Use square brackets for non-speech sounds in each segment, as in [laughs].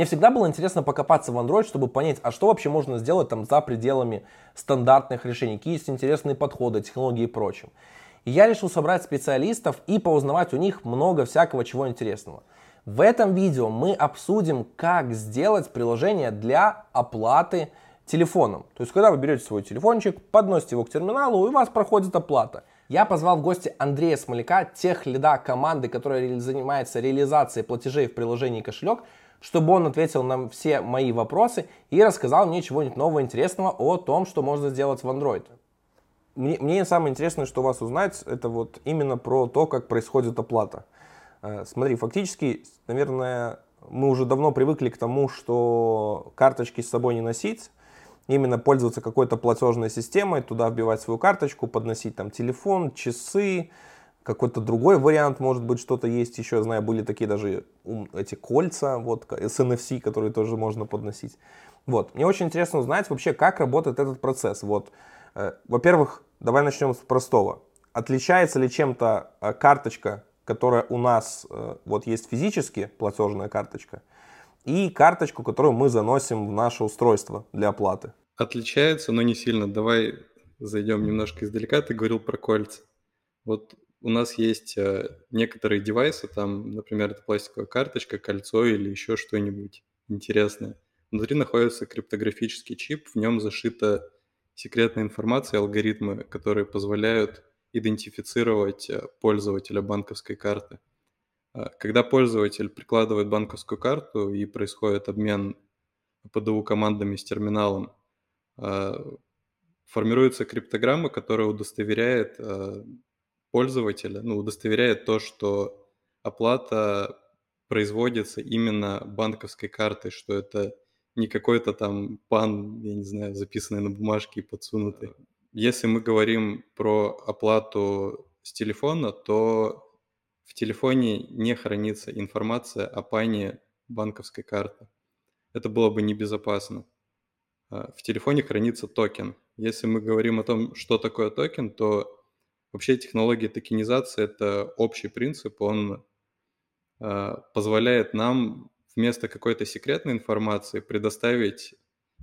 Мне всегда было интересно покопаться в Android, чтобы понять, а что вообще можно сделать там за пределами стандартных решений, какие есть интересные подходы, технологии и прочим. И я решил собрать специалистов и поузнавать у них много всякого чего интересного. В этом видео мы обсудим, как сделать приложение для оплаты телефоном. То есть, когда вы берете свой телефончик, подносите его к терминалу, и у вас проходит оплата. Я позвал в гости Андрея Смоляка, тех лида команды, которая занимается реализацией платежей в приложении кошелек, чтобы он ответил на все мои вопросы и рассказал мне чего-нибудь нового интересного о том, что можно сделать в Android. Мне, мне самое интересное, что у вас узнать, это вот именно про то, как происходит оплата. Э, смотри, фактически, наверное, мы уже давно привыкли к тому, что карточки с собой не носить, именно пользоваться какой-то платежной системой, туда вбивать свою карточку, подносить там телефон, часы, какой-то другой вариант, может быть, что-то есть еще, я знаю, были такие даже эти кольца, вот, с NFC, которые тоже можно подносить. Вот, мне очень интересно узнать вообще, как работает этот процесс. Вот, э, во-первых, давай начнем с простого. Отличается ли чем-то э, карточка, которая у нас э, вот есть физически, платежная карточка, и карточку, которую мы заносим в наше устройство для оплаты? Отличается, но не сильно. Давай зайдем немножко издалека. Ты говорил про кольца. Вот у нас есть э, некоторые девайсы, там, например, это пластиковая карточка, кольцо или еще что-нибудь интересное. Внутри находится криптографический чип, в нем зашита секретная информация, алгоритмы, которые позволяют идентифицировать э, пользователя банковской карты. Э, когда пользователь прикладывает банковскую карту и происходит обмен ПДУ командами с терминалом, формируется криптограмма, которая удостоверяет пользователя, ну, удостоверяет то, что оплата производится именно банковской картой, что это не какой-то там пан, я не знаю, записанный на бумажке и подсунутый. Если мы говорим про оплату с телефона, то в телефоне не хранится информация о пане банковской карты. Это было бы небезопасно. А, в телефоне хранится токен. Если мы говорим о том, что такое токен, то вообще технология токенизации – это общий принцип, он а, позволяет нам вместо какой-то секретной информации предоставить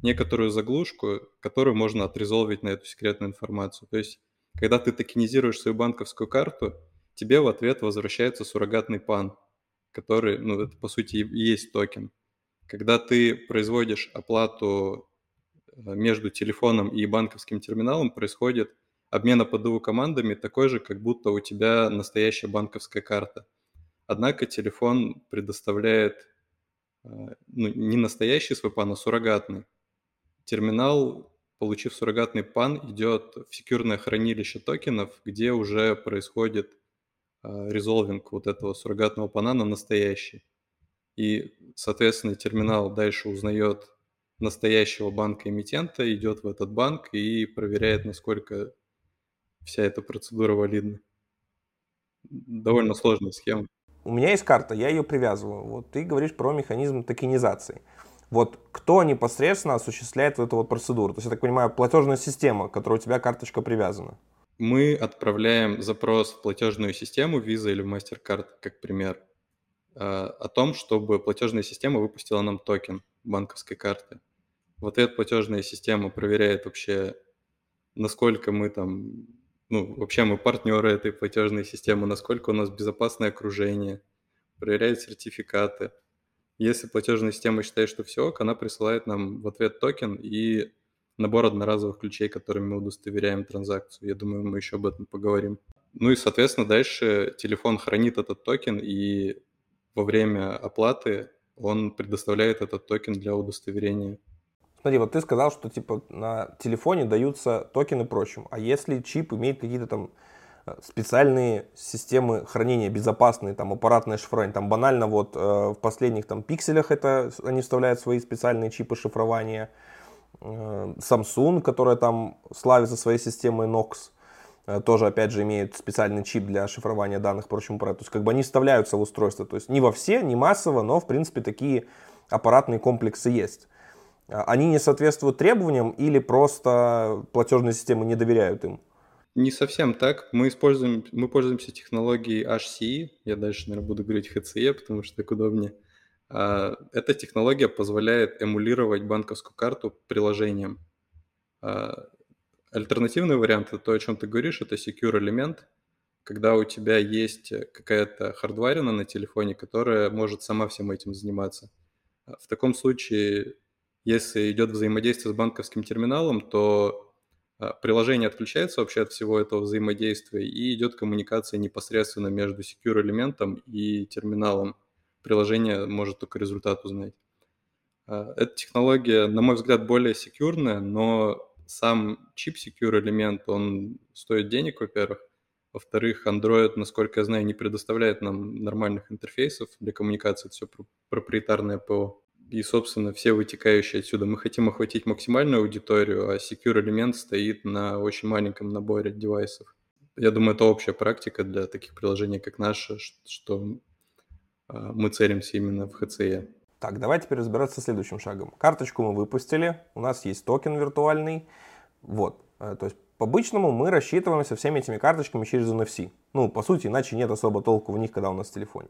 некоторую заглушку, которую можно отрезолвить на эту секретную информацию. То есть, когда ты токенизируешь свою банковскую карту, тебе в ответ возвращается суррогатный PAN, который, ну, это по сути и есть токен. Когда ты производишь оплату Э, между телефоном и банковским терминалом происходит обмен АПДУ командами такой же, как будто у тебя настоящая банковская карта. Однако телефон предоставляет э, ну, не настоящий свой пан, а суррогатный. Терминал, получив суррогатный пан, идет в секьюрное хранилище токенов, где уже происходит э, резолвинг вот этого суррогатного пана на настоящий. И, соответственно, терминал дальше узнает настоящего банка-эмитента идет в этот банк и проверяет, насколько вся эта процедура валидна. Довольно сложная схема. У меня есть карта, я ее привязываю. Вот ты говоришь про механизм токенизации. Вот кто непосредственно осуществляет эту вот процедуру? То есть, я так понимаю, платежная система, к которой у тебя карточка привязана. Мы отправляем запрос в платежную систему Visa или MasterCard, как пример, э, о том, чтобы платежная система выпустила нам токен банковской карты. В ответ платежная система проверяет вообще, насколько мы там, ну, вообще мы партнеры этой платежной системы, насколько у нас безопасное окружение, проверяет сертификаты. Если платежная система считает, что все она присылает нам в ответ токен и набор одноразовых ключей, которыми мы удостоверяем транзакцию. Я думаю, мы еще об этом поговорим. Ну и, соответственно, дальше телефон хранит этот токен, и во время оплаты он предоставляет этот токен для удостоверения Смотри, вот ты сказал, что типа на телефоне даются токены прочим. А если чип имеет какие-то там э, специальные системы хранения безопасные, там аппаратное шифрование, там банально вот э, в последних там пикселях это они вставляют свои специальные чипы шифрования. Э, Samsung, которая там славится своей системой Nox, э, тоже опять же имеет специальный чип для шифрования данных, прочим, то есть как бы они вставляются в устройство, то есть не во все, не массово, но в принципе такие аппаратные комплексы есть. А, они не соответствуют требованиям или просто платежные системы не доверяют им? Не совсем так. Мы используем, мы пользуемся технологией HCE. Я дальше, наверное, буду говорить HCE, потому что так удобнее. А, эта технология позволяет эмулировать банковскую карту приложением. А, альтернативный вариант, это то, о чем ты говоришь, это secure элемент, когда у тебя есть какая-то хардварина на телефоне, которая может сама всем этим заниматься. В таком случае, если идет взаимодействие с банковским терминалом, то приложение отключается вообще от всего этого взаимодействия и идет коммуникация непосредственно между secure элементом и терминалом приложение может только результат узнать. А, эта технология, на мой взгляд, более секьюрная, но сам чип secure элемент, он стоит денег, во-первых. Во-вторых, Android, насколько я знаю, не предоставляет нам нормальных интерфейсов для коммуникации, это все проприетарное ПО. И, собственно, все вытекающие отсюда. Мы хотим охватить максимальную аудиторию, а secure элемент стоит на очень маленьком наборе девайсов. Я думаю, это общая практика для таких приложений, как наше, что а, мы целимся именно в HCE. Так, давайте теперь разбираться со следующим шагом. Карточку мы выпустили, у нас есть токен виртуальный. Вот, э, то есть по-обычному мы рассчитываемся всеми этими карточками через NFC. Ну, по сути, иначе нет особо толку в них, когда у нас в телефоне.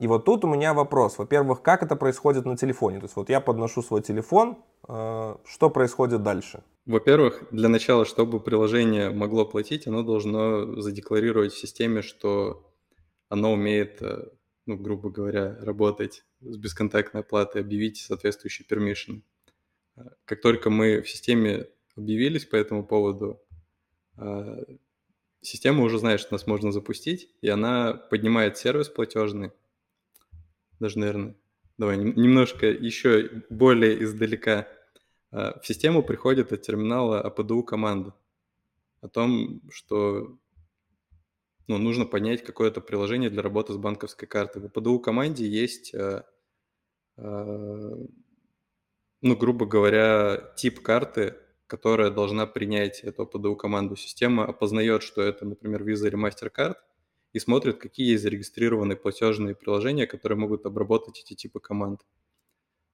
И вот тут у меня вопрос. Во-первых, как это происходит на телефоне? То есть вот я подношу свой телефон, э, что происходит дальше? Во-первых, для начала, чтобы приложение могло платить, оно должно задекларировать в системе, что оно умеет э, ну, грубо говоря, работать с бесконтактной оплатой, объявить соответствующий permission. А, как только мы в системе объявились по этому поводу, система уже знает, что нас можно запустить, и она поднимает сервис платежный. Даже, наверное, давай немножко еще более издалека. А, в систему приходит от терминала APDU команда о том, что ну, нужно понять какое-то приложение для работы с банковской картой. В ПДУ команде есть, э, э, ну, грубо говоря, тип карты, которая должна принять эту ПДУ команду. Система опознает, что это, например, Visa или MasterCard, и смотрит, какие есть зарегистрированные платежные приложения, которые могут обработать эти типы команд.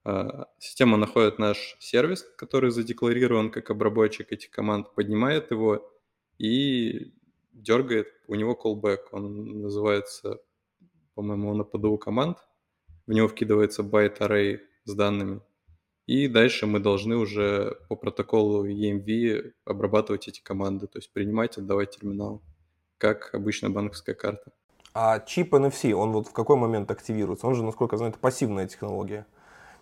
Э, система находит наш сервис, который задекларирован как обработчик этих команд, поднимает его и дергает, у него callback, он называется, по-моему, он на ПДУ команд, в него вкидывается байт array с данными, и дальше мы должны уже по протоколу EMV обрабатывать эти команды, то есть принимать, отдавать терминал, как обычная банковская карта. А чип NFC, он вот в какой момент активируется? Он же, насколько я знаю, это пассивная технология.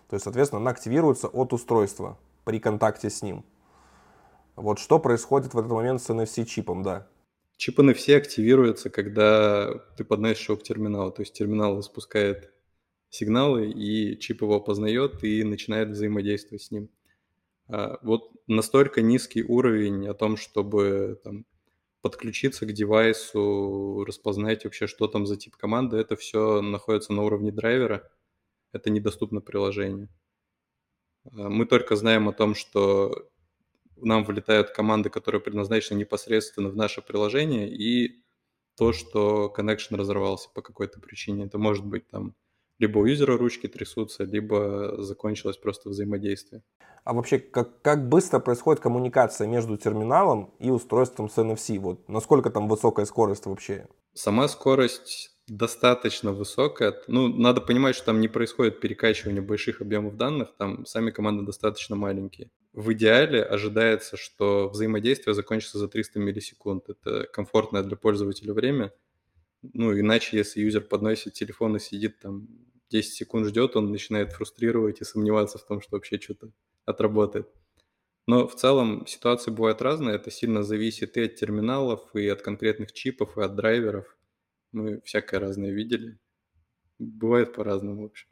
То есть, соответственно, она активируется от устройства при контакте с ним. Вот что происходит в этот момент с NFC-чипом, да? Чип NFC активируется, когда ты подносишь его к терминалу. То есть терминал запускает сигналы, и чип его опознает и начинает взаимодействовать с ним. А, вот настолько низкий уровень о том, чтобы там, подключиться к девайсу, распознать вообще, что там за тип команды, это все находится на уровне драйвера. Это недоступно приложению. А, мы только знаем о том, что нам вылетают команды, которые предназначены непосредственно в наше приложение, и то, что connection разорвался по какой-то причине. Это может быть там либо у юзера ручки трясутся, либо закончилось просто взаимодействие. А вообще, как, как быстро происходит коммуникация между терминалом и устройством с NFC? Вот насколько там высокая скорость вообще? Сама скорость достаточно высокая. Ну, надо понимать, что там не происходит перекачивание больших объемов данных, там сами команды достаточно маленькие. В идеале ожидается, что взаимодействие закончится за 300 миллисекунд. Это комфортное для пользователя время. Ну, иначе, если юзер подносит телефон и сидит там 10 секунд ждет, он начинает фрустрировать и сомневаться в том, что вообще что-то отработает. Но в целом ситуации бывают разные. Это сильно зависит и от терминалов, и от конкретных чипов, и от драйверов. Мы всякое разное видели. Бывает по-разному, в общем.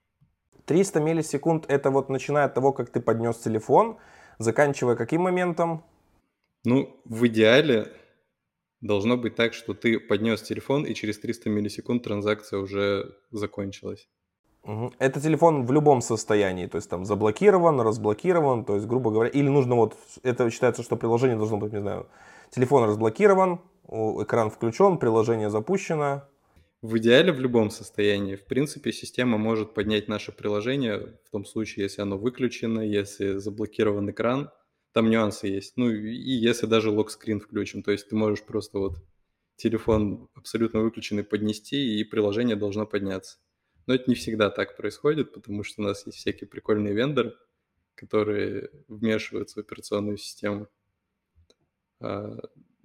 300 миллисекунд это вот начиная от того, как ты поднес телефон, заканчивая каким моментом? Ну, в идеале должно быть так, что ты поднес телефон, и через 300 миллисекунд транзакция уже закончилась. Угу. Это телефон в любом состоянии, то есть там заблокирован, разблокирован, то есть, грубо говоря, или нужно вот, это считается, что приложение должно быть, не знаю, телефон разблокирован, экран включен, приложение запущено, в идеале в любом состоянии. В принципе, система может поднять наше приложение в том случае, если оно выключено, если заблокирован экран. Там нюансы есть. Ну и если даже локскрин включен, то есть ты можешь просто вот телефон абсолютно выключенный поднести, и приложение должно подняться. Но это не всегда так происходит, потому что у нас есть всякие прикольные вендоры, которые вмешиваются в операционную систему. А,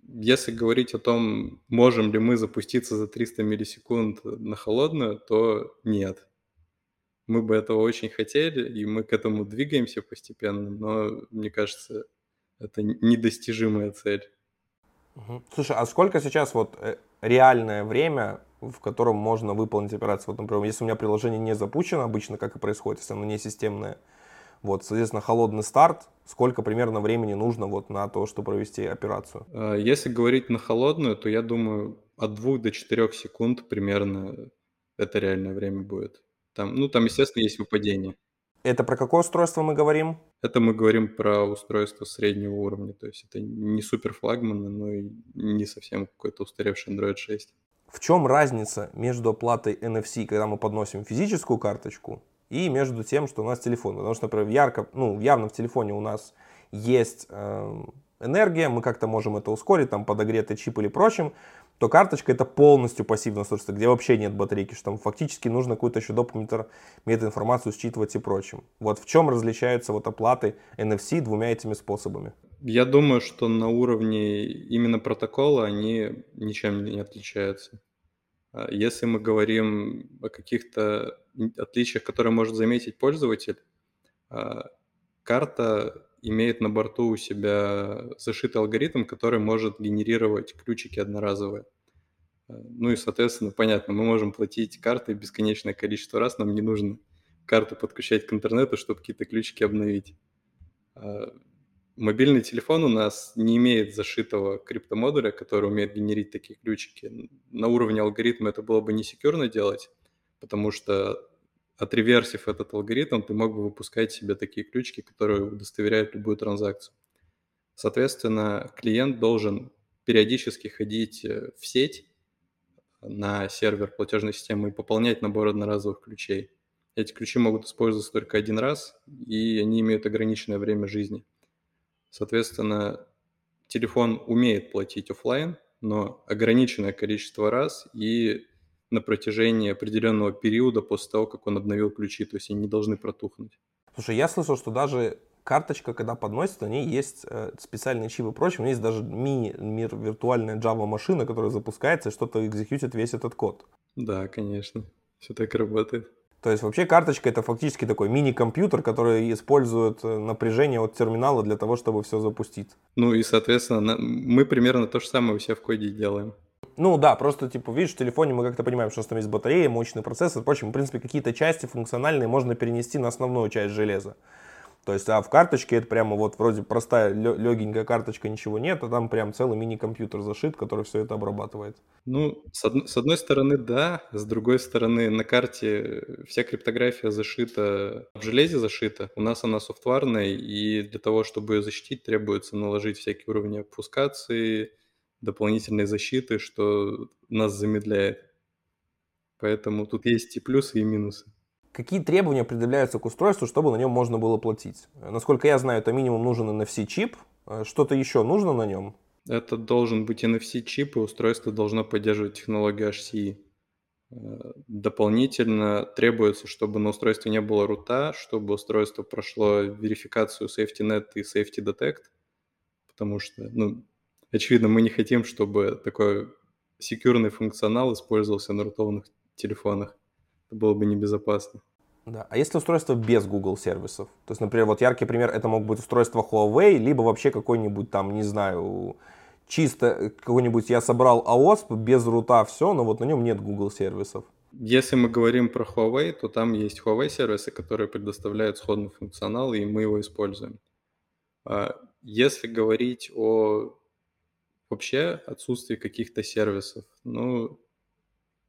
если говорить о том, можем ли мы запуститься за 300 миллисекунд на холодную, то нет. Мы бы этого очень хотели, и мы к этому двигаемся постепенно, но мне кажется, это недостижимая цель. Слушай, а сколько сейчас вот э, реальное время, в котором можно выполнить операцию? Вот, например, если у меня приложение не запущено обычно, как и происходит, если оно не системное, вот, соответственно, холодный старт, сколько примерно времени нужно вот на то, чтобы провести операцию? А, если говорить на холодную, то я думаю, от 2 до 4 секунд примерно это реальное время будет. Там, ну, там, естественно, есть выпадение. Это про какое устройство мы говорим? Это мы говорим про устройство среднего уровня, то есть это не супер флагманы, но и не совсем какой-то устаревший Android 6. В чем разница между оплатой NFC, когда мы подносим физическую карточку, и между тем, что у нас телефон? Потому что, например, ярко, ну, явно в телефоне у нас есть э, энергия, мы как-то можем это ускорить, там подогретый чип или прочим, то карточка это полностью пассивное устройство, где вообще нет батарейки, что там фактически нужно какой-то еще дополнительную метаинформацию считывать и прочим. Вот в чем различаются вот оплаты NFC двумя этими способами? Я думаю, что на уровне именно протокола они ничем не отличаются. А если мы говорим о каких-то отличиях, которые может заметить пользователь, а, карта имеет на борту у себя зашитый алгоритм, который может генерировать ключики одноразовые. Э, ну и, соответственно, понятно, мы можем платить картой бесконечное количество раз, нам не нужно карту подключать к интернету, чтобы какие-то ключики обновить. Мобильный телефон у нас не имеет зашитого криптомодуля, который умеет генерить такие ключики. На уровне алгоритма это было бы не секьюрно делать, потому что отреверсив этот алгоритм, ты мог бы выпускать себе такие ключики, которые удостоверяют любую транзакцию. Соответственно, клиент должен периодически ходить э, в сеть на сервер платежной системы и пополнять набор одноразовых ключей. Эти ключи могут использоваться только один раз, и они имеют ограниченное время жизни. Соответственно, телефон умеет платить офлайн, но ограниченное количество раз, и на протяжении определенного периода после того, как он обновил ключи, то есть они не должны протухнуть. Слушай, я слышал, что даже карточка, когда подносится, на ней есть э, специальные чипы и прочее, у нее есть даже мини-мир виртуальная Java машина, которая запускается и что-то экзекьютит весь этот код. Да, конечно, все так работает. То есть вообще карточка это фактически такой мини-компьютер, который использует э, напряжение от терминала для того, чтобы все запустить. Ну и, соответственно, мы примерно то же самое у себя в коде делаем. Ну да, просто, типа, видишь, в телефоне мы как-то понимаем, что там есть батарея, мощный процессор, впрочем, в принципе, какие-то части функциональные можно перенести на основную часть железа. То есть, а в карточке это прямо вот вроде простая легенькая карточка, ничего нет, а там прям целый мини-компьютер зашит, который все это обрабатывает. Ну, с, од- с одной стороны, да, с другой стороны, на карте вся криптография зашита, в железе зашита, у нас она софтварная, и для того, чтобы ее защитить, требуется наложить всякие уровни обфускации, дополнительной защиты, что нас замедляет. Поэтому тут есть и плюсы, и минусы. Какие требования предъявляются к устройству, чтобы на нем можно было платить? Насколько я знаю, это минимум нужен NFC-чип. Что-то еще нужно на нем? Это должен быть NFC-чип, и устройство должно поддерживать технологию HCI. Дополнительно требуется, чтобы на устройстве не было рута, чтобы устройство прошло верификацию SafetyNet и Safety Detect, потому что ну, очевидно, мы не хотим, чтобы такой секьюрный функционал использовался на рутованных телефонах. Это было бы небезопасно. Да. А если устройство без Google сервисов? То есть, например, вот яркий пример, это мог быть устройство Huawei, либо вообще какой-нибудь там, не знаю, чисто какой-нибудь я собрал AOSP без рута, все, но вот на нем нет Google сервисов. Если мы говорим про Huawei, то там есть Huawei сервисы, которые предоставляют сходный функционал, и мы его используем. А если говорить о вообще отсутствие каких-то сервисов. Ну,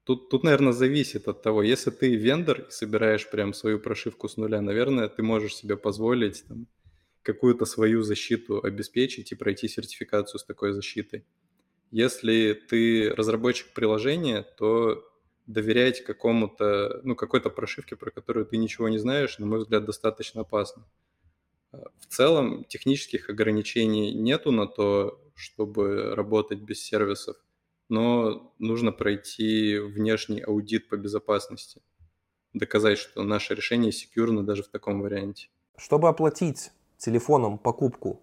тут, тут, наверное, зависит от того, если ты вендор и собираешь прям свою прошивку с нуля, наверное, ты можешь себе позволить там, какую-то свою защиту обеспечить и пройти сертификацию с такой защитой. Если ты разработчик приложения, то доверять какому-то, ну, какой-то прошивке, про которую ты ничего не знаешь, на мой взгляд, достаточно опасно. В целом технических ограничений нету на то, чтобы работать без сервисов, но нужно пройти внешний аудит по безопасности. доказать, что наше решение секьюрно даже в таком варианте. Чтобы оплатить телефоном покупку,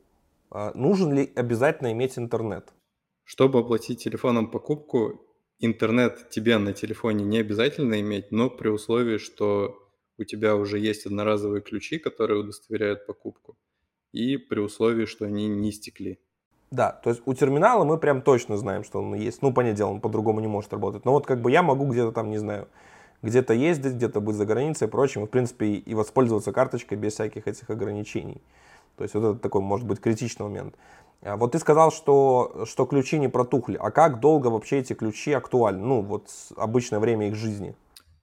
а, нужен ли обязательно иметь интернет? Чтобы оплатить телефоном покупку, интернет тебе на телефоне не обязательно иметь, но при условии, что у тебя уже есть одноразовые ключи, которые удостоверяют покупку, и при условии, что они не стекли. Да, то есть у терминала мы прям точно знаем, что он есть. Ну, понятное дело, он по-другому не может работать. Но вот как бы я могу где-то там, не знаю, где-то ездить, где-то быть за границей и прочим, и, в принципе, и воспользоваться карточкой без всяких этих ограничений. То есть вот это такой, может быть, критичный момент. А вот ты сказал, что, что ключи не протухли. А как долго вообще эти ключи актуальны? Ну, вот обычное время их жизни.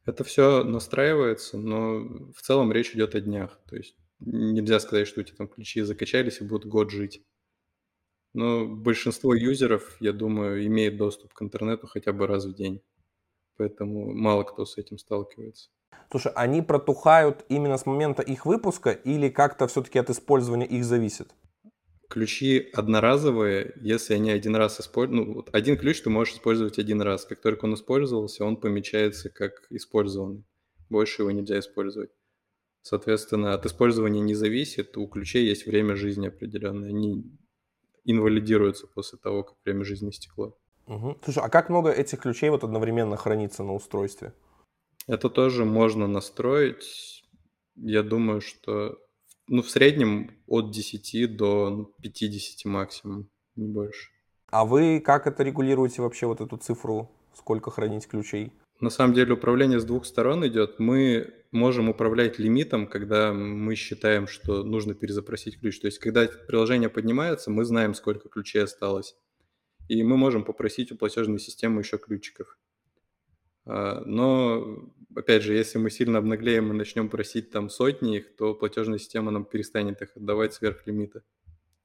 Это все настраивается, но в целом речь идет о днях. То есть нельзя сказать, что у тебя там ключи закачались и будут год жить. Но большинство юзеров, я думаю, имеет доступ к интернету хотя бы раз в день. Поэтому мало кто с этим сталкивается. Слушай, они протухают именно с момента их выпуска или как-то все-таки от использования их зависит? Ключи одноразовые, если они один раз используют, ну, вот один ключ ты можешь использовать один раз. Как только он использовался, он помечается как использованный. Больше его нельзя использовать. Соответственно, от использования не зависит, у ключей есть время жизни определенное. Они инвалидируются после того, как время жизни стекло. Угу. Слушай, а как много этих ключей вот одновременно хранится на устройстве? Это тоже можно настроить. Я думаю, что ну, в среднем от 10 до 50 максимум, не больше. А вы как это регулируете вообще, вот эту цифру, сколько хранить ключей? На самом деле управление с двух сторон идет. Мы можем управлять лимитом, когда мы считаем, что нужно перезапросить ключ. То есть, когда приложение поднимается, мы знаем, сколько ключей осталось. И мы можем попросить у платежной системы еще ключиков. А, но, опять же, если мы сильно обнаглеем и начнем просить там сотни их, то платежная система нам перестанет их отдавать сверх лимита.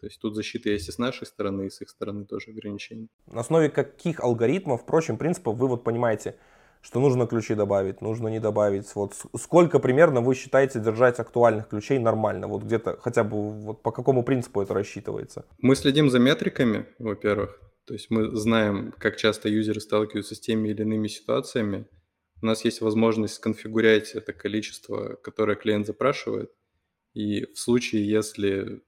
То есть тут защита есть и с нашей стороны, и с их стороны тоже ограничения. На основе каких алгоритмов, впрочем, принципов вы вот понимаете, что нужно ключи добавить, нужно не добавить. Вот сколько примерно вы считаете держать актуальных ключей нормально? Вот где-то хотя бы вот по какому принципу это рассчитывается? Мы следим за метриками, во-первых. То есть мы знаем, как часто юзеры сталкиваются с теми или иными ситуациями. У нас есть возможность сконфигурять это количество, которое клиент запрашивает. И в случае, если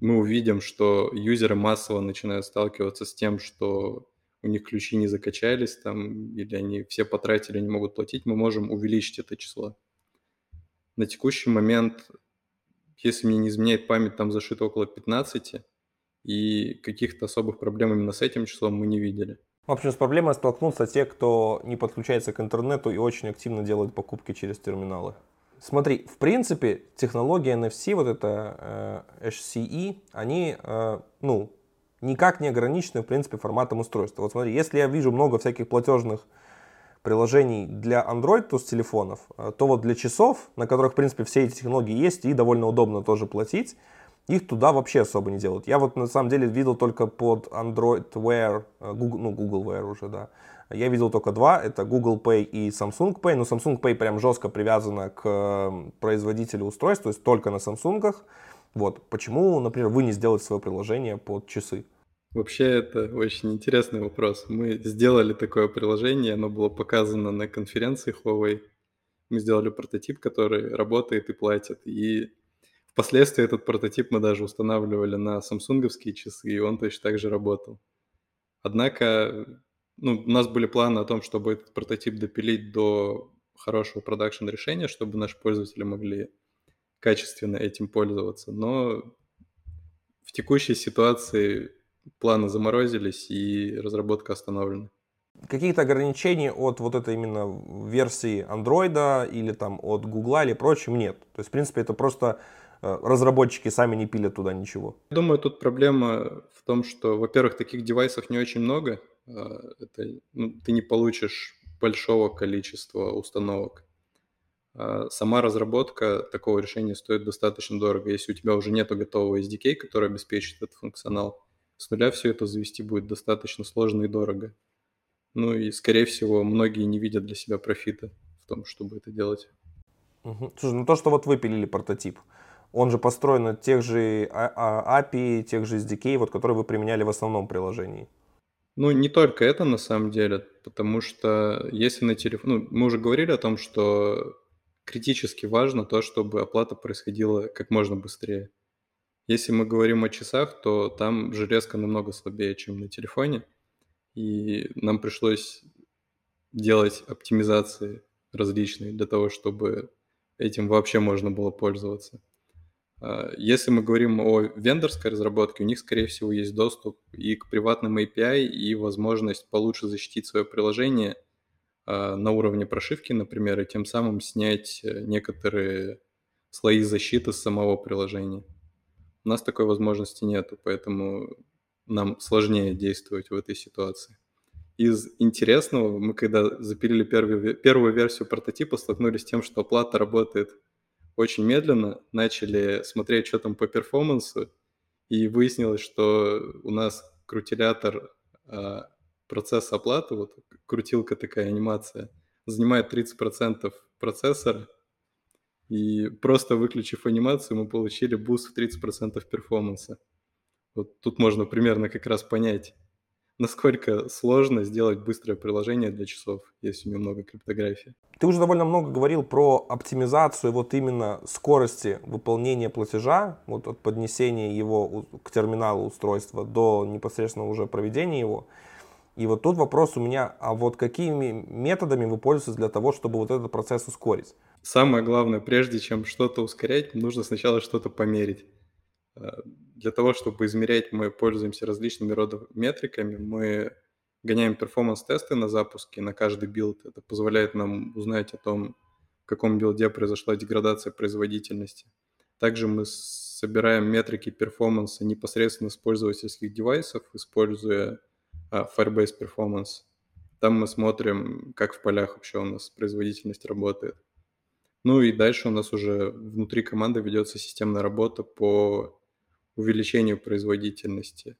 мы увидим, что юзеры массово начинают сталкиваться с тем, что у них ключи не закачались там, или они все потратили, не могут платить, мы можем увеличить это число. На текущий момент, если мне не изменяет память, там зашито около 15, и каких-то особых проблем именно с этим числом мы не видели. В общем, с проблемой столкнутся те, кто не подключается к интернету и очень активно делает покупки через терминалы. Смотри, в принципе, технология NFC, вот это э, HCE, они, э, ну, никак не ограничены, в принципе, форматом устройства. Вот смотри, если я вижу много всяких платежных приложений для Android, то с телефонов, э, то вот для часов, на которых, в принципе, все эти технологии есть и довольно удобно тоже платить, их туда вообще особо не делают. Я вот на самом деле видел только под Android Wear, э, Google, ну Google Wear уже, да. Я видел только два, это Google Pay и Samsung Pay, но Samsung Pay прям жестко привязана к э, производителю устройств, то есть только на Samsung. Вот, почему, например, вы не сделаете свое приложение под часы? Вообще это очень интересный вопрос. Мы сделали такое приложение, оно было показано на конференции Huawei. Мы сделали прототип, который работает и платит. И Впоследствии этот прототип мы даже устанавливали на самсунговские часы, и он точно так же работал. Однако ну, у нас были планы о том, чтобы этот прототип допилить до хорошего продакшн решения, чтобы наши пользователи могли качественно этим пользоваться. Но в текущей ситуации планы заморозились и разработка остановлена. Каких-то ограничений от вот этой именно версии Android или там от Google или прочим нет. То есть, в принципе, это просто разработчики сами не пилят туда ничего? Думаю, тут проблема в том, что, во-первых, таких девайсов не очень много. А, это, ну, ты не получишь большого количества установок. А сама разработка такого решения стоит достаточно дорого. Если у тебя уже нет готового SDK, который обеспечит этот функционал, с нуля все это завести будет достаточно сложно и дорого. Ну и, скорее всего, многие не видят для себя профита в том, чтобы это делать. Угу. Слушай, ну то, что вот вы пилили прототип, он же построен на тех же а, а, API, тех же SDK, вот, которые вы применяли в основном приложении. Ну, не только это на самом деле, потому что если на телефон... Ну, мы уже говорили о том, что критически важно то, чтобы оплата происходила как можно быстрее. Если мы говорим о часах, то там железка намного слабее, чем на телефоне, и нам пришлось делать оптимизации различные для того, чтобы этим вообще можно было пользоваться. А, если мы говорим о вендорской разработке, у них, скорее всего, есть доступ и к приватным API, и возможность получше защитить свое приложение а, на уровне прошивки, например, и тем самым снять э, некоторые слои защиты с самого приложения. У нас такой возможности нету, поэтому нам сложнее действовать в этой ситуации. Из интересного, мы когда запилили первую, первую версию прототипа, столкнулись с тем, что оплата работает очень медленно, начали смотреть, что там по перформансу, и выяснилось, что у нас крутилятор а, процесса оплаты, вот крутилка такая анимация, занимает 30% процессора, и просто выключив анимацию, мы получили буст в 30% перформанса. Вот тут можно примерно как раз понять, насколько сложно сделать быстрое приложение для часов, если немного криптографии. Ты уже довольно много говорил про оптимизацию вот именно скорости выполнения платежа, вот от поднесения его к терминалу устройства до непосредственно уже проведения его. И вот тут вопрос у меня, а вот какими методами вы пользуетесь для того, чтобы вот этот процесс ускорить? Самое главное, прежде чем что-то ускорять, нужно сначала что-то померить. Для того, чтобы измерять, мы пользуемся различными родами метриками. Мы гоняем перформанс-тесты на запуске, на каждый билд. Это позволяет нам узнать о том, в каком билде произошла деградация производительности. Также мы собираем метрики перформанса непосредственно с пользовательских девайсов, используя а, Firebase Performance. Там мы смотрим, как в полях вообще у нас производительность работает. Ну и дальше у нас уже внутри команды ведется системная работа по увеличению производительности.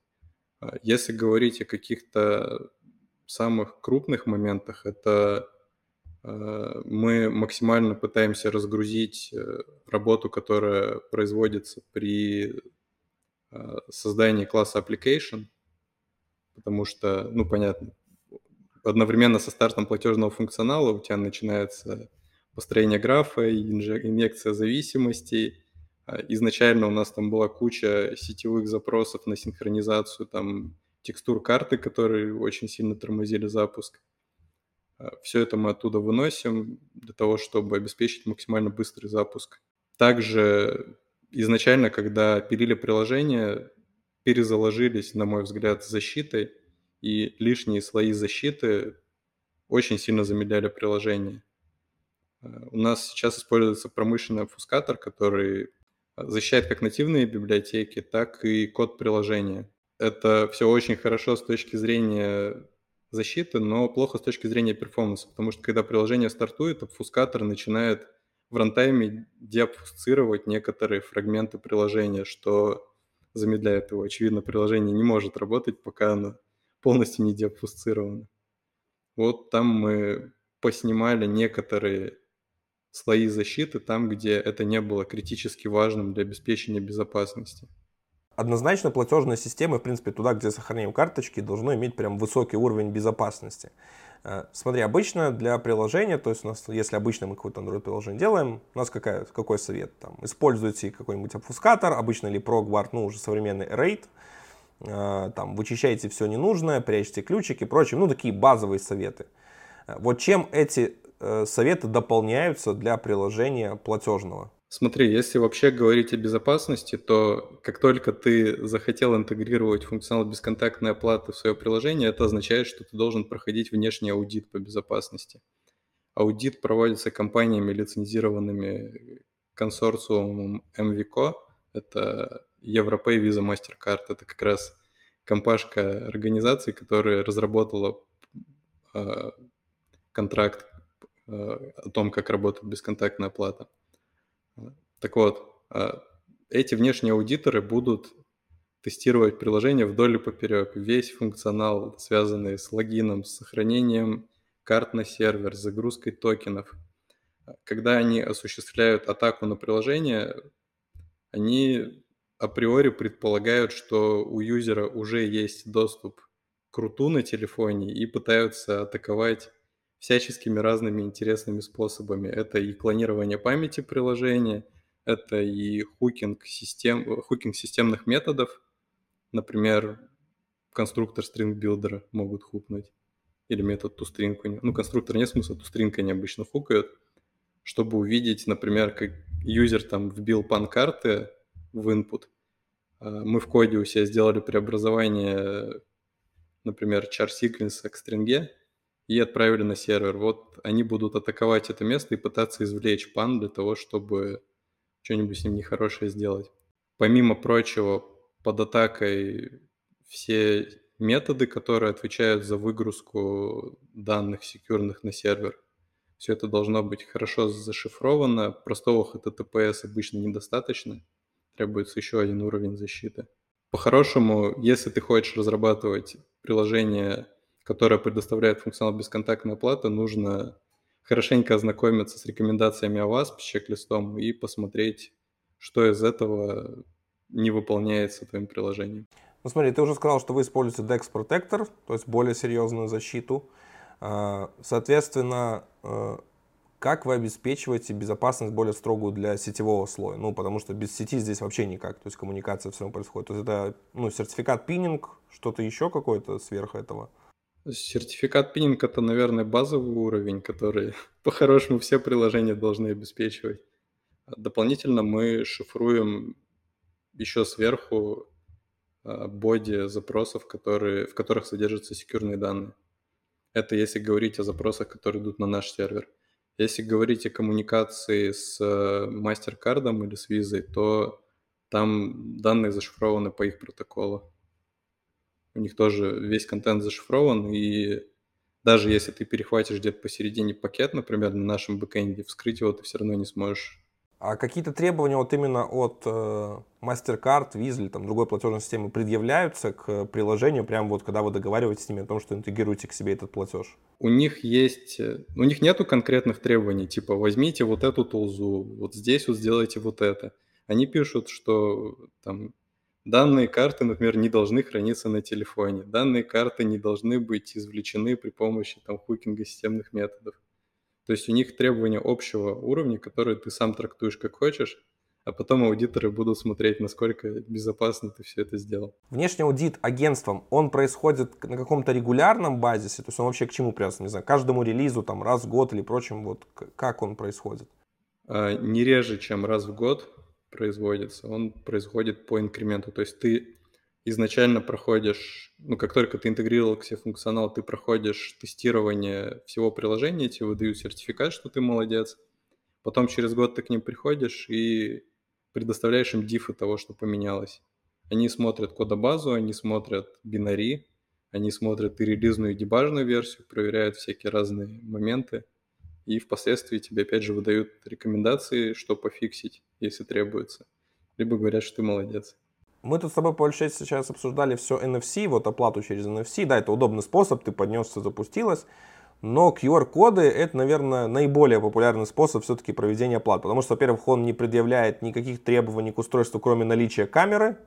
А, если говорить о каких-то самых крупных моментах, это а, мы максимально пытаемся разгрузить э, работу, которая производится при а, создании класса application, потому что, ну, понятно, одновременно со стартом платежного функционала у тебя начинается построение графа, инъекция зависимостей, изначально у нас там была куча сетевых запросов на синхронизацию там текстур карты, которые очень сильно тормозили запуск. А, Все это мы оттуда выносим для того, чтобы обеспечить максимально быстрый запуск. Также изначально, когда пилили приложение, перезаложились, на мой взгляд, защитой, и лишние слои защиты очень сильно замедляли приложение. А, у нас сейчас используется промышленный обфускатор, который защищает как нативные библиотеки, так и код приложения. Это все очень хорошо с точки зрения защиты, но плохо с точки зрения перформанса, потому что когда приложение стартует, обфускатор начинает в рантайме деобфусцировать некоторые фрагменты приложения, что замедляет его. Очевидно, приложение не может работать, пока оно полностью не деобфусцировано. Вот там мы поснимали некоторые слои защиты там, где это не было критически важным для обеспечения безопасности. Однозначно платежные системы, в принципе, туда, где сохраняем карточки, должны иметь прям высокий уровень безопасности. Э, смотри, обычно для приложения, то есть у нас, если обычно мы какое-то Android приложение делаем, у нас какая, какой совет? Там, используйте какой-нибудь обфускатор, обычно или ProGuard, ну уже современный RAID, э, там, вычищайте все ненужное, прячьте ключики и прочее, ну такие базовые советы. Э, вот чем эти советы дополняются для приложения платежного? Смотри, если вообще говорить о безопасности, то как только ты захотел интегрировать функционал бесконтактной оплаты в свое приложение, это означает, что ты должен проходить внешний аудит по безопасности. Аудит проводится компаниями, лицензированными консорциумом MVCO, это Европей Visa MasterCard, это как раз компашка организации, которая разработала э, контракт Э, о том, как работает бесконтактная оплата. Так вот, э, эти внешние аудиторы будут тестировать приложение вдоль и поперек, весь функционал, связанный с логином, с сохранением карт на сервер, с загрузкой токенов. Когда они осуществляют атаку на приложение, они априори предполагают, что у юзера уже есть доступ к руту на телефоне и пытаются атаковать всяческими разными интересными способами. Это и клонирование памяти приложения, это и хукинг, систем, хукинг системных методов. Например, конструктор string builder могут хукнуть. Или метод toString. Ну, конструктор нет смысла, toString они обычно хукают. Чтобы увидеть, например, как юзер там вбил пан-карты в input. А, мы в коде у себя сделали преобразование, например, char sequence к стринге, и отправили на сервер. Вот они будут атаковать это место и пытаться извлечь пан для того, чтобы что-нибудь с ним нехорошее сделать. Помимо прочего, под атакой все методы, которые отвечают за выгрузку данных секьюрных на сервер. Все это должно быть хорошо зашифровано. Простого HTTPS обычно недостаточно. Требуется еще один уровень защиты. По-хорошему, если ты хочешь разрабатывать приложение которая предоставляет функционал бесконтактной оплаты, нужно хорошенько ознакомиться с рекомендациями OWASP, с чек-листом и посмотреть, что из этого не выполняется твоим приложением. Ну смотри, ты уже сказал, что вы используете DEX Protector, то есть более серьезную защиту. А, соответственно, э, как вы обеспечиваете безопасность более строгую для сетевого слоя? Ну, потому что без сети здесь вообще никак, то есть коммуникация все равно происходит. То есть это ну, сертификат пининг, что-то еще какое-то сверх этого? Сертификат пининг это, наверное, базовый уровень, который [laughs] по-хорошему все приложения должны обеспечивать. Дополнительно мы шифруем еще сверху а, боди запросов, которые, в которых содержатся секьюрные данные. Это если говорить о запросах, которые идут на наш сервер. Если говорить о коммуникации с MasterCard или с Visa, то там данные зашифрованы по их протоколу у них тоже весь контент зашифрован, и даже если ты перехватишь где-то посередине пакет, например, на нашем бэкэнде, вскрыть его ты все равно не сможешь. А какие-то требования вот именно от э, MasterCard, Visa или там другой платежной системы предъявляются к приложению, прямо вот когда вы договариваетесь с ними о том, что интегрируете к себе этот платеж? У них есть, э, у них нету конкретных требований, типа возьмите вот эту толзу, вот здесь вот сделайте вот это. Они пишут, что там Данные карты, например, не должны храниться на телефоне. Данные карты не должны быть извлечены при помощи там, хукинга системных методов. То есть у них требования общего уровня, которые ты сам трактуешь как хочешь, а потом аудиторы будут смотреть, насколько безопасно ты все это сделал. Внешний аудит агентством, он происходит на каком-то регулярном базисе, то есть он вообще к чему привязан, не знаю, каждому релизу, там, раз в год или прочим, вот как он происходит? А, не реже, чем раз в год производится, он происходит по инкременту. То есть ты изначально проходишь, ну, как только ты интегрировал к себе функционал, ты проходишь тестирование всего приложения, тебе выдают сертификат, что ты молодец. Потом через год ты к ним приходишь и предоставляешь им дифы того, что поменялось. Они смотрят кодобазу, они смотрят бинари, они смотрят и релизную, и дебажную версию, проверяют всякие разные моменты и впоследствии тебе опять же выдают рекомендации, что пофиксить, если требуется. Либо говорят, что ты молодец. Мы тут с тобой, получается, сейчас обсуждали все NFC, вот оплату через NFC. Да, это удобный способ, ты поднес, все запустилось. Но QR-коды это, наверное, наиболее популярный способ все-таки проведения оплат. Потому что, во-первых, он не предъявляет никаких требований к устройству, кроме наличия камеры.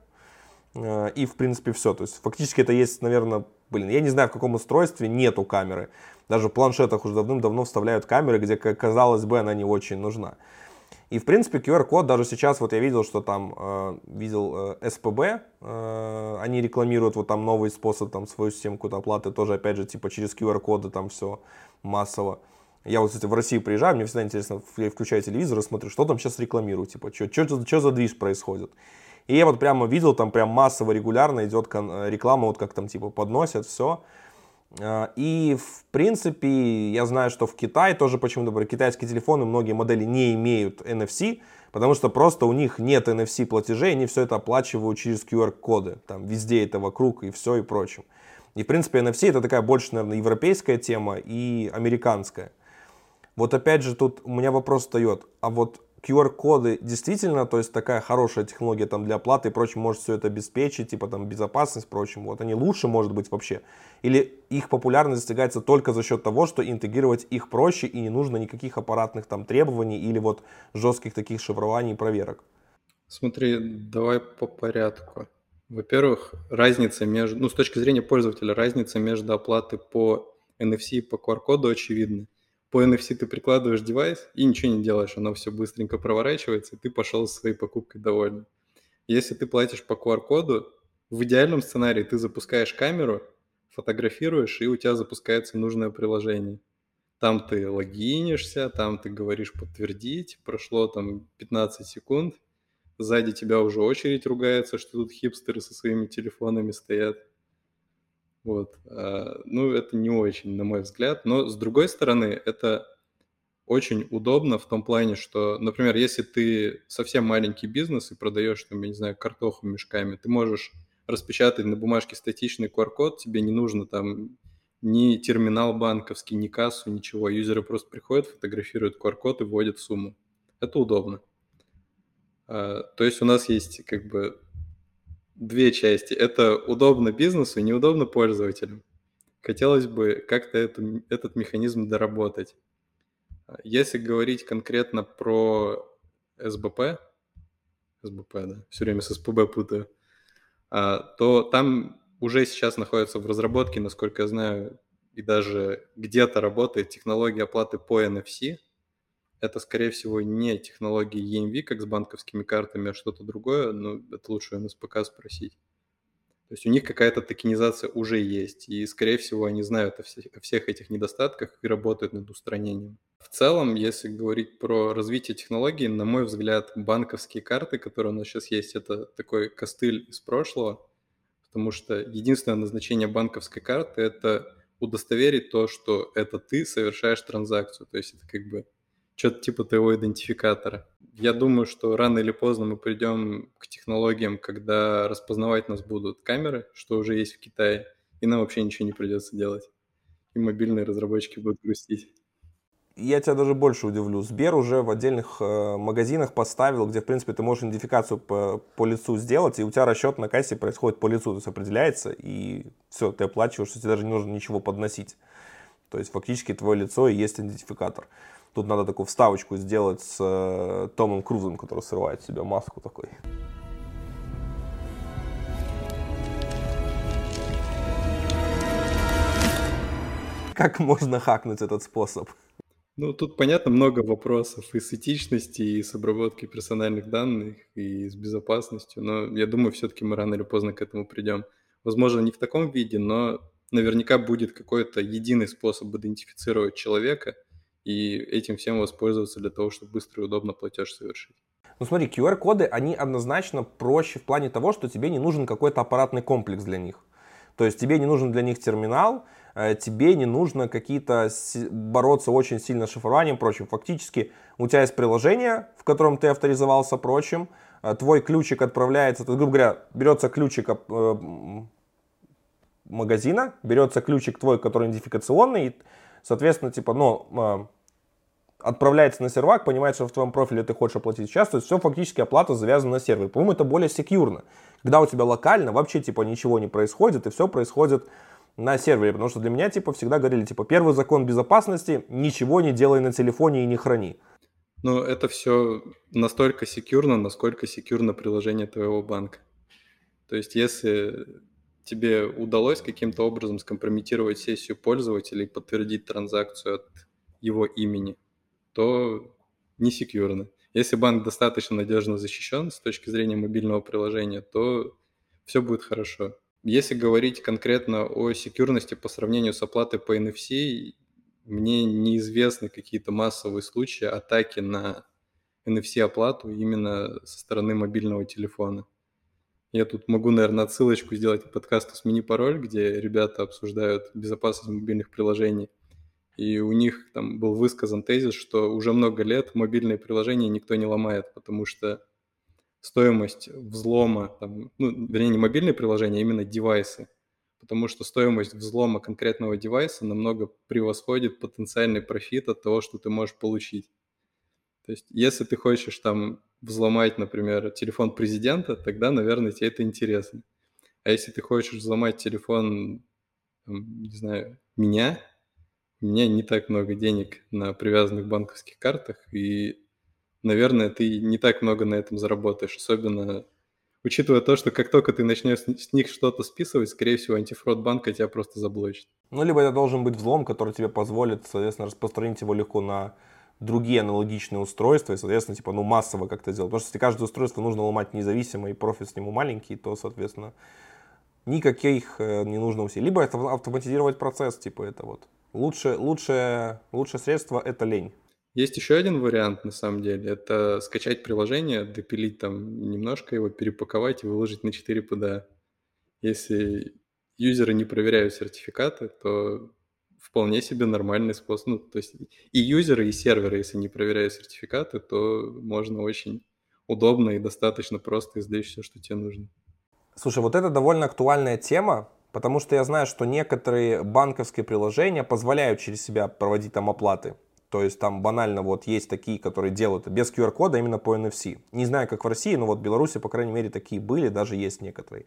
Э, и, в принципе, все. То есть, фактически это есть, наверное, блин, я не знаю, в каком устройстве нету камеры. Даже в планшетах уже давным-давно вставляют камеры, где, казалось бы, она не очень нужна. И, в принципе, QR-код даже сейчас, вот я видел, что там, э, видел э, СПБ, э, они рекламируют вот там новый способ, там, свою систему какой-то оплаты, тоже, опять же, типа через QR-коды там все массово. Я вот, кстати, в Россию приезжаю, мне всегда интересно, я включаю телевизор и смотрю, что там сейчас рекламируют, типа, что за движ происходит. И я вот прямо видел, там прям массово, регулярно идет реклама, вот как там типа подносят, все. А, и, в принципе, я знаю, что в Китае тоже почему-то китайские телефоны, многие модели не имеют NFC, потому что просто у них нет NFC платежей, они все это оплачивают через QR-коды. Там везде это вокруг и все и прочим. И, в принципе, NFC это такая больше, наверное, европейская тема и американская. Вот опять же тут у меня вопрос встает, а вот QR-коды действительно, то есть такая хорошая технология там для оплаты и прочим, может все это обеспечить, типа там безопасность, прочим, вот они лучше, может быть, вообще. Или их популярность достигается только за счет того, что интегрировать их проще и не нужно никаких аппаратных там требований или вот жестких таких шифрований и проверок. Смотри, давай по порядку. Во-первых, разница между, ну, с точки зрения пользователя, разница между оплатой по NFC по QR-коду очевидны. По NFC ты прикладываешь девайс и ничего не делаешь, оно все быстренько проворачивается, и ты пошел со своей покупкой довольный. Если ты платишь по QR-коду, в идеальном сценарии ты запускаешь камеру, фотографируешь, и у тебя запускается нужное приложение. Там ты логинишься, там ты говоришь подтвердить, прошло там 15 секунд, сзади тебя уже очередь ругается, что тут хипстеры со своими телефонами стоят. Вот. А, ну, это не очень, на мой взгляд. Но, с другой стороны, это очень удобно в том плане, что, например, если ты совсем маленький бизнес и продаешь, там, я не знаю, картоху мешками, ты можешь распечатать на бумажке статичный QR-код, тебе не нужно там ни терминал банковский, ни кассу, ничего. Юзеры просто приходят, фотографируют QR-код и вводят сумму. Это удобно. А, то есть у нас есть как бы две части. Это удобно бизнесу и неудобно пользователям. Хотелось бы как-то это, этот механизм доработать. Если говорить конкретно про СБП, СБП, да, все время с СПБ путаю, а, то там уже сейчас находится в разработке, насколько я знаю, и даже где-то работает технология оплаты по NFC. Это, скорее всего, не технология EMV, как с банковскими картами, а что-то другое, но это лучше у НСПК спросить. То есть у них какая-то токенизация уже есть, и, скорее всего, они знают о всех этих недостатках и работают над устранением. В целом, если говорить про развитие технологий, на мой взгляд, банковские карты, которые у нас сейчас есть, это такой костыль из прошлого – потому что единственное назначение банковской карты – это удостоверить то, что это ты совершаешь транзакцию, то есть это как бы что-то типа твоего идентификатора. Я думаю, что рано или поздно мы придем к технологиям, когда распознавать нас будут камеры, что уже есть в Китае, и нам вообще ничего не придется делать. И мобильные разработчики будут грустить я тебя даже больше удивлю. Сбер уже в отдельных э, магазинах поставил, где, в принципе, ты можешь идентификацию по, по лицу сделать, и у тебя расчет на кассе происходит по лицу, то есть определяется, и все, ты оплачиваешь, тебе даже не нужно ничего подносить. То есть фактически твое лицо и есть идентификатор. Тут надо такую вставочку сделать с э, Томом Крузом, который срывает себе маску такой. Как можно хакнуть этот способ? Ну, тут, понятно, много вопросов и с этичности, и с обработкой персональных данных, и с безопасностью, но я думаю, все-таки мы рано или поздно к этому придем. Возможно, не в таком виде, но наверняка будет какой-то единый способ идентифицировать человека и этим всем воспользоваться для того, чтобы быстро и удобно платеж совершить. Ну смотри, QR-коды, они однозначно проще в плане того, что тебе не нужен какой-то аппаратный комплекс для них. То есть тебе не нужен для них терминал, Э, тебе не нужно какие-то бороться очень сильно с шифрованием, прочим. Фактически у тебя есть приложение, в котором ты авторизовался, прочим, э, твой ключик отправляется, то, грубо говоря, берется ключик э, магазина, берется ключик твой, который идентификационный, соответственно, типа, ну, отправляется на сервак, понимает, что в твоем профиле ты хочешь оплатить сейчас, то есть все фактически оплата завязана на сервер. По-моему, это более секьюрно. Когда у тебя локально вообще типа ничего не происходит, и все происходит на сервере, потому что для меня типа всегда говорили, типа, первый закон безопасности, ничего не делай на телефоне и не храни. Ну, это все настолько секьюрно, насколько секьюрно приложение твоего банка. То есть, если тебе удалось каким-то образом скомпрометировать сессию пользователя и подтвердить транзакцию от его имени, то не секьюрно. Если банк достаточно надежно защищен с точки зрения мобильного приложения, то все будет хорошо. Если говорить конкретно о секьюрности по сравнению с оплатой по NFC, мне неизвестны какие-то массовые случаи атаки на NFC-оплату именно со стороны мобильного телефона. Я тут могу, наверное, отсылочку сделать к подкасту «Смени пароль», где ребята обсуждают безопасность мобильных приложений. И у них там был высказан тезис, что уже много лет мобильные приложения никто не ломает, потому что стоимость взлома, там, ну, вернее, не мобильные приложения, а именно девайсы, потому что стоимость взлома конкретного девайса намного превосходит потенциальный профит от того, что ты можешь получить. То есть, если ты хочешь там взломать, например, телефон президента, тогда, наверное, тебе это интересно. А если ты хочешь взломать телефон, не знаю, меня, у меня не так много денег на привязанных банковских картах, и наверное, ты не так много на этом заработаешь. Особенно учитывая то, что как только ты начнешь с них что-то списывать, скорее всего, антифрод банка тебя просто заблочит. Ну, либо это должен быть взлом, который тебе позволит, соответственно, распространить его легко на другие аналогичные устройства, и, соответственно, типа, ну, массово как-то сделать. Потому что если каждое устройство нужно ломать независимо, и профит с нему маленький, то, соответственно, никаких э, не нужно усилий. Либо это автоматизировать процесс, типа, это вот. Лучше, лучшее, лучшее средство – это лень. Есть еще один вариант, на самом деле. Это скачать приложение, допилить там немножко его, перепаковать и выложить на 4 PDA. Если юзеры не проверяют сертификаты, то вполне себе нормальный способ. Ну, то есть и юзеры, и серверы, если не проверяют сертификаты, то можно очень удобно и достаточно просто издать все, что тебе нужно. Слушай, вот это довольно актуальная тема, потому что я знаю, что некоторые банковские приложения позволяют через себя проводить там оплаты. То есть там банально вот есть такие, которые делают без QR-кода именно по NFC. Не знаю, как в России, но вот в Беларуси, по крайней мере, такие были, даже есть некоторые.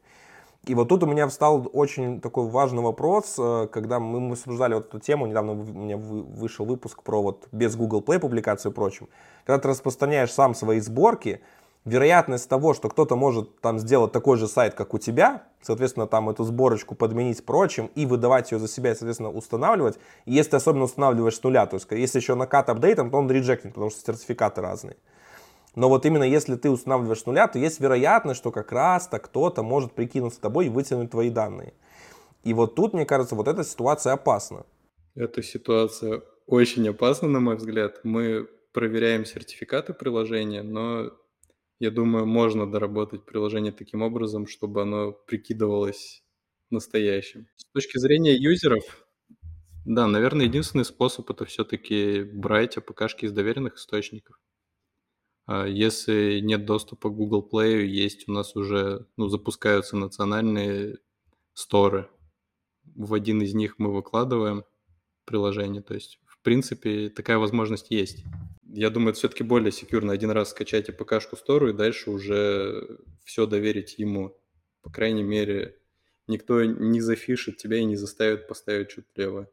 И вот тут у меня встал очень такой важный вопрос, э, когда мы, мы обсуждали вот эту тему, недавно у меня вышел выпуск про вот без Google Play публикацию и прочим. Когда ты распространяешь сам свои сборки, вероятность того, что кто-то может там сделать такой же сайт, как у тебя, соответственно, там эту сборочку подменить прочим и выдавать ее за себя соответственно, устанавливать. И если ты особенно устанавливаешь с нуля, то есть если еще накат апдейтом, то он реджектит, потому что сертификаты разные. Но вот именно если ты устанавливаешь с нуля, то есть вероятность, что как раз-то кто-то может прикинуться тобой и вытянуть твои данные. И вот тут, мне кажется, вот эта ситуация опасна. Эта ситуация очень опасна, на мой взгляд. Мы проверяем сертификаты приложения, но я думаю, можно доработать приложение таким образом, чтобы оно прикидывалось настоящим. С точки зрения юзеров, да, наверное, единственный способ это все-таки брать APK-шки из доверенных источников. А если нет доступа к Google Play, есть у нас уже, ну, запускаются национальные сторы. В один из них мы выкладываем приложение. То есть, в принципе, такая возможность есть я думаю, это все-таки более секьюрно один раз скачать APK-шку Store и дальше уже все доверить ему. По крайней мере, никто не зафишит тебя и не заставит поставить что-то левое.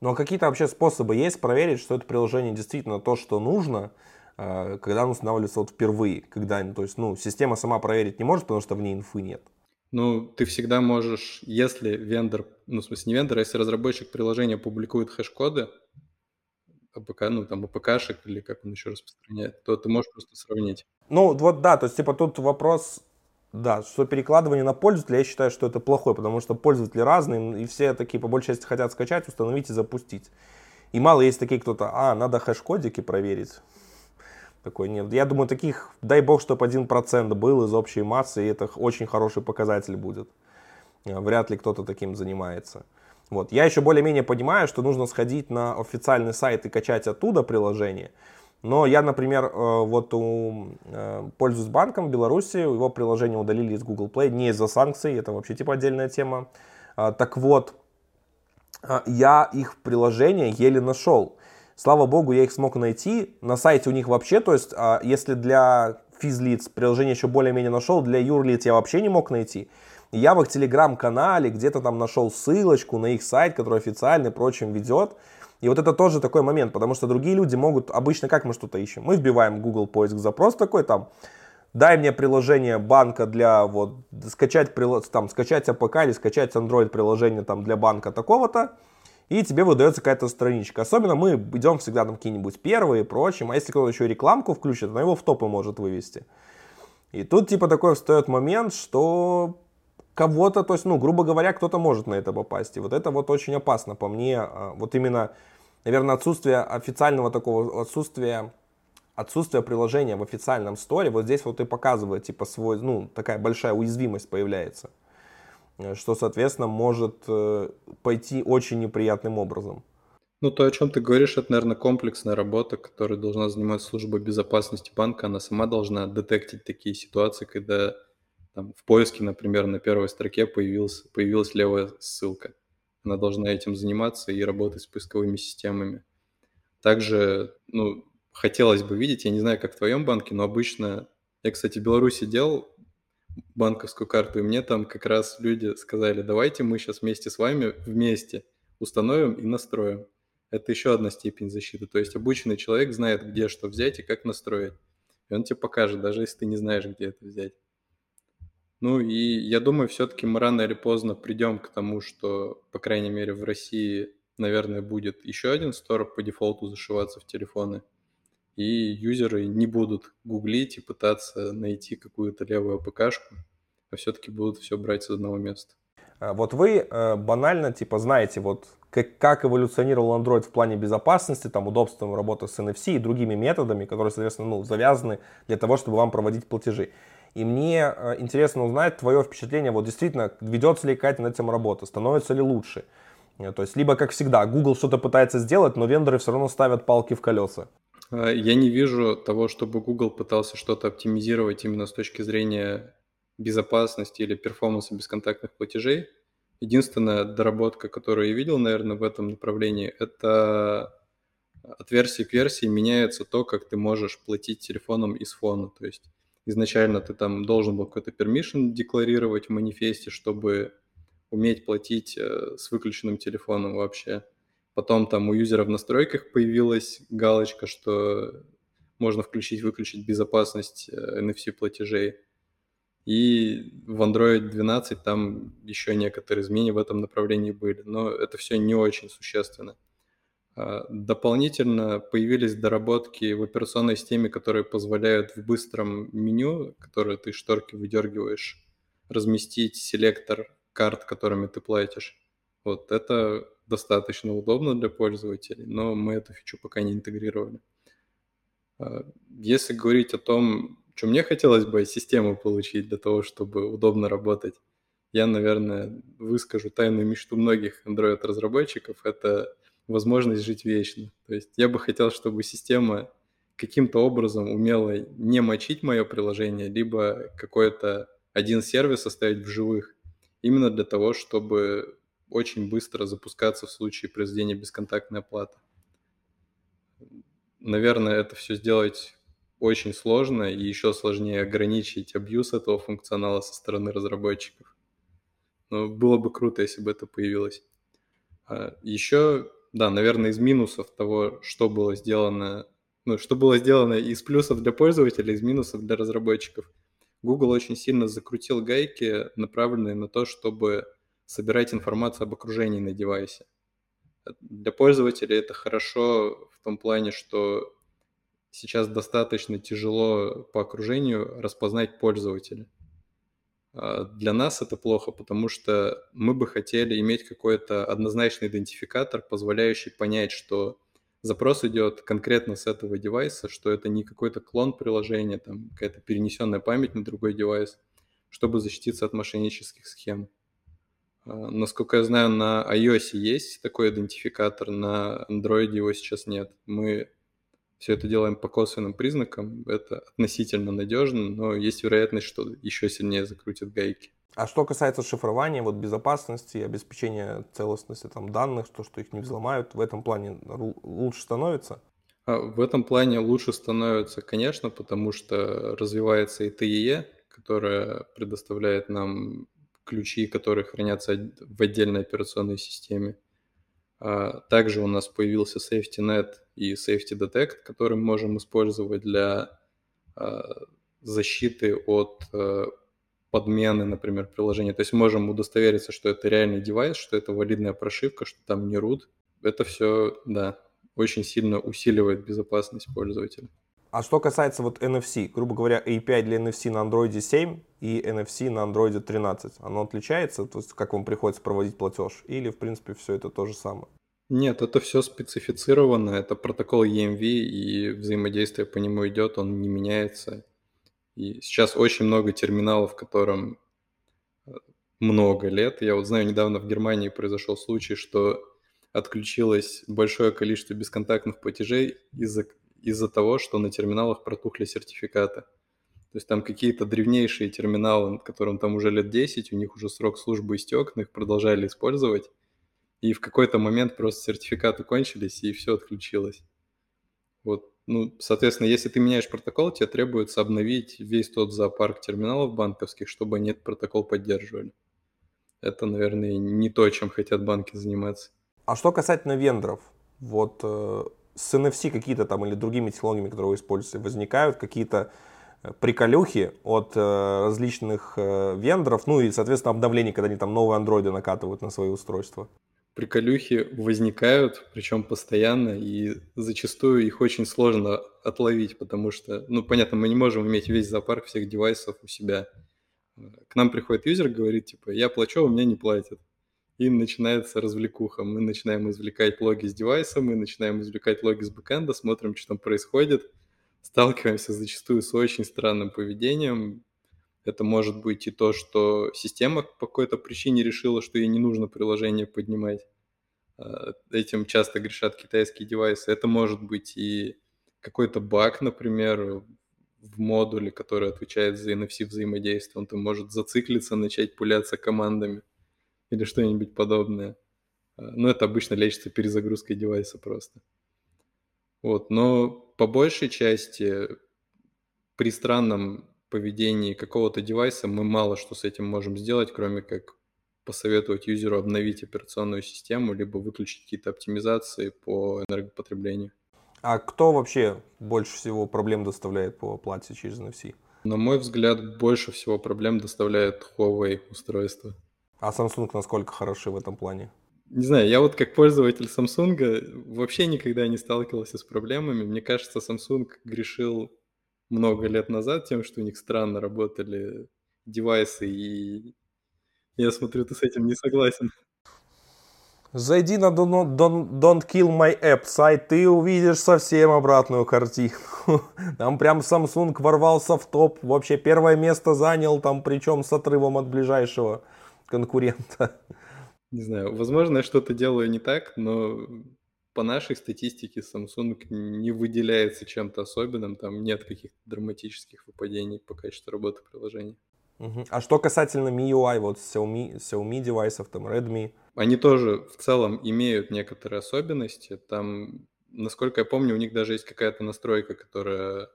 Ну а какие-то вообще способы есть проверить, что это приложение действительно то, что нужно, когда оно устанавливается вот впервые, когда, то есть, ну, система сама проверить не может, потому что в ней инфы нет. Ну, ты всегда можешь, если вендор, ну, в смысле не вендор, а если разработчик приложения публикует хэш-коды, APK, ну, там, APK шек или как он еще распространяет, то ты можешь просто сравнить. Ну, вот да, то есть, типа, тут вопрос, да, что перекладывание на пользователя, я считаю, что это плохое, потому что пользователи разные, и все такие, по большей части, хотят скачать, установить и запустить. И мало есть такие кто-то, а, надо хэш-кодики проверить. Такой нет. Я думаю, таких, дай бог, чтобы 1% был из общей массы, и это очень хороший показатель будет. Вряд ли кто-то таким занимается. Вот. Я еще более-менее понимаю, что нужно сходить на официальный сайт и качать оттуда приложение. Но я, например, э, вот у, э, пользуюсь банком в Беларуси, его приложение удалили из Google Play не из-за санкций, это вообще типа отдельная тема. А, так вот, я их приложение еле нашел. Слава богу, я их смог найти. На сайте у них вообще, то есть, а, если для физлиц приложение еще более-менее нашел, для юрлиц я вообще не мог найти. Я в их телеграм-канале где-то там нашел ссылочку на их сайт, который официальный, прочим, ведет. И вот это тоже такой момент, потому что другие люди могут, обычно как мы что-то ищем? Мы вбиваем Google поиск запрос такой там, дай мне приложение банка для вот скачать, там, скачать APK или скачать Android приложение там для банка такого-то, и тебе выдается какая-то страничка. Особенно мы идем всегда там какие-нибудь первые и прочим, а если кто-то еще рекламку включит, она его в топы может вывести. И тут типа такой встает момент, что кого-то, то есть, ну, грубо говоря, кто-то может на это попасть. И вот это вот очень опасно по мне. А, вот именно, наверное, отсутствие официального такого, отсутствие отсутствие приложения в официальном сторе, вот здесь вот и показывает, типа, свой, ну, такая большая уязвимость появляется, что, соответственно, может э, пойти очень неприятным образом. Ну, то, о чем ты говоришь, это, наверное, комплексная работа, которой должна заниматься служба безопасности банка. Она сама должна детектить такие ситуации, когда там, в поиске, например, на первой строке появилась, появилась левая ссылка. Она должна этим заниматься и работать с поисковыми системами. Также, ну, хотелось бы видеть, я не знаю, как в твоем банке, но обычно, я, кстати, в Беларуси делал банковскую карту, и мне там как раз люди сказали, давайте мы сейчас вместе с вами вместе установим и настроим. Это еще одна степень защиты. То есть обученный человек знает, где что взять и как настроить. И он тебе покажет, даже если ты не знаешь, где это взять. Ну и я думаю, все-таки мы рано или поздно придем к тому, что, по крайней мере, в России, наверное, будет еще один стор по дефолту зашиваться в телефоны, и юзеры не будут гуглить и пытаться найти какую-то левую АПКшку, а все-таки будут все брать с одного места. А вот вы э, банально, типа, знаете, вот как, как эволюционировал Android в плане безопасности, там, удобством работы с NFC и другими методами, которые, соответственно, ну, завязаны для того, чтобы вам проводить платежи. И мне э, интересно узнать твое впечатление, вот действительно, ведется ли какая-то над этим работа, становится ли лучше. Э, то есть, либо, как всегда, Google что-то пытается сделать, но вендоры все равно ставят палки в колеса. А, я не вижу того, чтобы Google пытался что-то оптимизировать именно с точки зрения безопасности или перформанса бесконтактных платежей. Единственная доработка, которую я видел, наверное, в этом направлении, это от версии к версии меняется то, как ты можешь платить телефоном из фона. То есть изначально ты там должен был какой-то permission декларировать в манифесте, чтобы уметь платить э, с выключенным телефоном вообще. Потом там у юзера в настройках появилась галочка, что можно включить-выключить безопасность NFC э, платежей. И в Android 12 там еще некоторые изменения в этом направлении были, но это все не очень существенно. А, дополнительно появились доработки в операционной системе, которые позволяют в быстром меню, которое ты шторки выдергиваешь, разместить селектор карт, которыми ты платишь. Вот это достаточно удобно для пользователей, но мы эту фичу пока не интегрировали. А, если говорить о том, что мне хотелось бы систему получить для того, чтобы удобно работать, я, наверное, выскажу тайную мечту многих Android-разработчиков. Это возможность жить вечно. То есть я бы хотел, чтобы система каким-то образом умела не мочить мое приложение, либо какой-то один сервис оставить в живых, именно для того, чтобы очень быстро запускаться в случае произведения бесконтактной оплаты. Наверное, это все сделать очень сложно и еще сложнее ограничить абьюз этого функционала со стороны разработчиков. Но было бы круто, если бы это появилось. А еще да, наверное, из минусов того, что было сделано, ну, что было сделано из плюсов для пользователя, из минусов для разработчиков. Google очень сильно закрутил гайки, направленные на то, чтобы собирать информацию об окружении на девайсе. Для пользователя это хорошо в том плане, что сейчас достаточно тяжело по окружению распознать пользователя. А, для нас это плохо, потому что мы бы хотели иметь какой-то однозначный идентификатор, позволяющий понять, что запрос идет конкретно с этого девайса, что это не какой-то клон приложения, там какая-то перенесенная память на другой девайс, чтобы защититься от мошеннических схем. А, насколько я знаю, на iOS есть такой идентификатор, на Android его сейчас нет. Мы все это делаем по косвенным признакам, это относительно надежно, но есть вероятность, что еще сильнее закрутят гайки. А что касается шифрования, вот безопасности, обеспечения целостности там, данных, то, что их не взломают, в этом плане лучше становится? А в этом плане лучше становится, конечно, потому что развивается и TEE, которая предоставляет нам ключи, которые хранятся в отдельной операционной системе. А также у нас появился SafetyNet и Safety Detect, который мы можем использовать для а, защиты от а, подмены, например, приложения. То есть можем удостовериться, что это реальный девайс, что это валидная прошивка, что там не root. Это все, да, очень сильно усиливает безопасность пользователя. А что касается вот NFC, грубо говоря, API для NFC на Android 7 и NFC на Android 13, оно отличается? То есть как вам приходится проводить платеж? Или, в принципе, все это то же самое? Нет, это все специфицировано, это протокол EMV, и взаимодействие по нему идет, он не меняется. И сейчас очень много терминалов, которым э, много лет. Я вот знаю, недавно в Германии произошел случай, что отключилось большое количество бесконтактных платежей из-за из-за того, что на терминалах протухли сертификаты. То есть там какие-то древнейшие терминалы, которым там уже лет 10, у них уже срок службы истек, но их продолжали использовать. И в какой-то момент просто сертификаты кончились, и все отключилось. Вот, ну, соответственно, если ты меняешь протокол, тебе требуется обновить весь тот зоопарк терминалов банковских, чтобы они этот протокол поддерживали. Это, наверное, не то, чем хотят банки заниматься. А что касательно вендоров, вот э, с NFC какие-то там или другими технологиями, которые вы используете, возникают какие-то приколюхи от э, различных э, вендоров, ну и, соответственно, обновлений, когда они там новые андроиды накатывают на свои устройства? Приколюхи возникают, причем постоянно, и зачастую их очень сложно отловить, потому что, ну, понятно, мы не можем иметь весь зоопарк всех девайсов у себя. К нам приходит юзер, говорит, типа, я плачу, а у меня не платят. И начинается развлекуха. Мы начинаем извлекать логи с девайса, мы начинаем извлекать логи с бэкэнда, смотрим, что там происходит – сталкиваемся зачастую с очень странным поведением. Это может быть и то, что система по какой-то причине решила, что ей не нужно приложение поднимать. А, этим часто грешат китайские девайсы. Это может быть и какой-то баг, например, в модуле, который отвечает за NFC взаимодействие. Он там может зациклиться, начать пуляться командами или что-нибудь подобное. А, но это обычно лечится перезагрузкой девайса просто. Вот, но по большей части при странном поведении какого-то девайса мы мало что с этим можем сделать, кроме как посоветовать юзеру обновить операционную систему, либо выключить какие-то оптимизации по энергопотреблению. А кто вообще больше всего проблем доставляет по оплате через NFC? На мой взгляд, больше всего проблем доставляет Huawei устройство. А Samsung насколько хороши в этом плане? Не знаю, я вот как пользователь Samsung вообще никогда не сталкивался с проблемами. Мне кажется, Samsung грешил много лет назад тем, что у них странно работали девайсы, и я смотрю, ты с этим не согласен. Зайди на don't, don't, don't Kill My App сайт, ты увидишь совсем обратную картину. [laughs] Там прям Samsung ворвался в топ, вообще первое место занял, там причем с отрывом от ближайшего конкурента. Не знаю, возможно, я что-то делаю не так, но по нашей статистике Samsung не выделяется чем-то особенным, там нет каких-то драматических выпадений по качеству работы приложений. Угу. А что касательно MIUI, вот Xiaomi, Xiaomi девайсов, там Redmi? Они тоже в целом имеют некоторые особенности. Там, насколько я помню, у них даже есть какая-то настройка, которая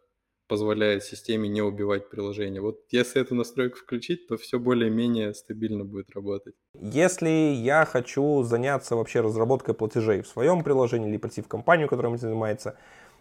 позволяет системе не убивать приложение. Вот если эту настройку включить, то все более-менее стабильно будет работать. Если я хочу заняться вообще разработкой платежей в своем приложении или прийти в компанию, которая этим занимается,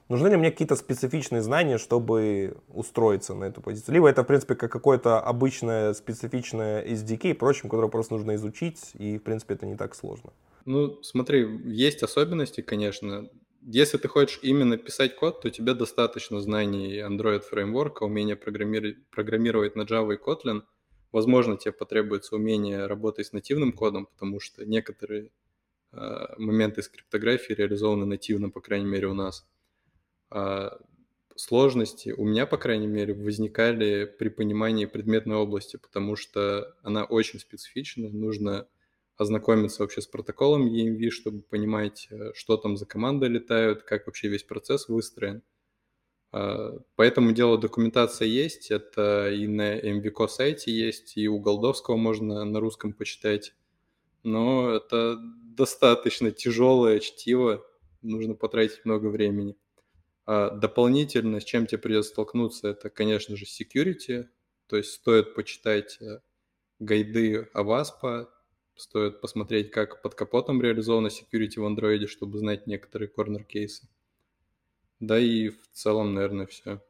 нужны ли мне какие-то специфичные знания, чтобы устроиться на эту позицию? Либо это, в принципе, как какое-то обычное специфичное SDK и прочим, которое просто нужно изучить, и, в принципе, это не так сложно. Ну, смотри, есть особенности, конечно если ты хочешь именно писать код, то тебе достаточно знаний Android фреймворка, умения программировать, программировать на Java и Kotlin. Возможно, тебе потребуется умение работать с нативным кодом, потому что некоторые э, моменты скриптографии реализованы нативно, по крайней мере, у нас. А сложности у меня, по крайней мере, возникали при понимании предметной области, потому что она очень специфична, нужно ознакомиться вообще с протоколом EMV, чтобы понимать, э, что там за команды летают, как вообще весь процесс выстроен. А, поэтому дело документация есть, это и на MVCO сайте есть, и у Голдовского можно на русском почитать. Но это достаточно тяжелое чтиво, нужно потратить много времени. А дополнительно, с чем тебе придется столкнуться, это, конечно же, security, то есть стоит почитать э, гайды Avaspa, Стоит посмотреть, как под капотом реализована security в Android, чтобы знать некоторые корнер-кейсы. Да и в целом, наверное, все.